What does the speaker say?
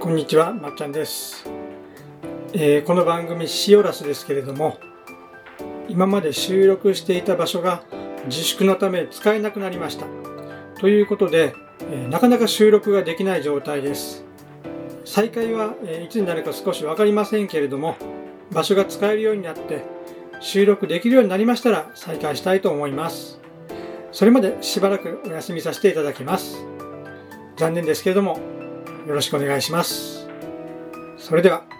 こんにちは、まっちゃんです、えー、この番組シオラスですけれども今まで収録していた場所が自粛のため使えなくなりました。ということで、えー、なかなか収録ができない状態です。再開は、えー、いつになるか少し分かりませんけれども場所が使えるようになって収録できるようになりましたら再開したいと思います。それまでしばらくお休みさせていただきます。残念ですけれどもよろしくお願いします。それでは。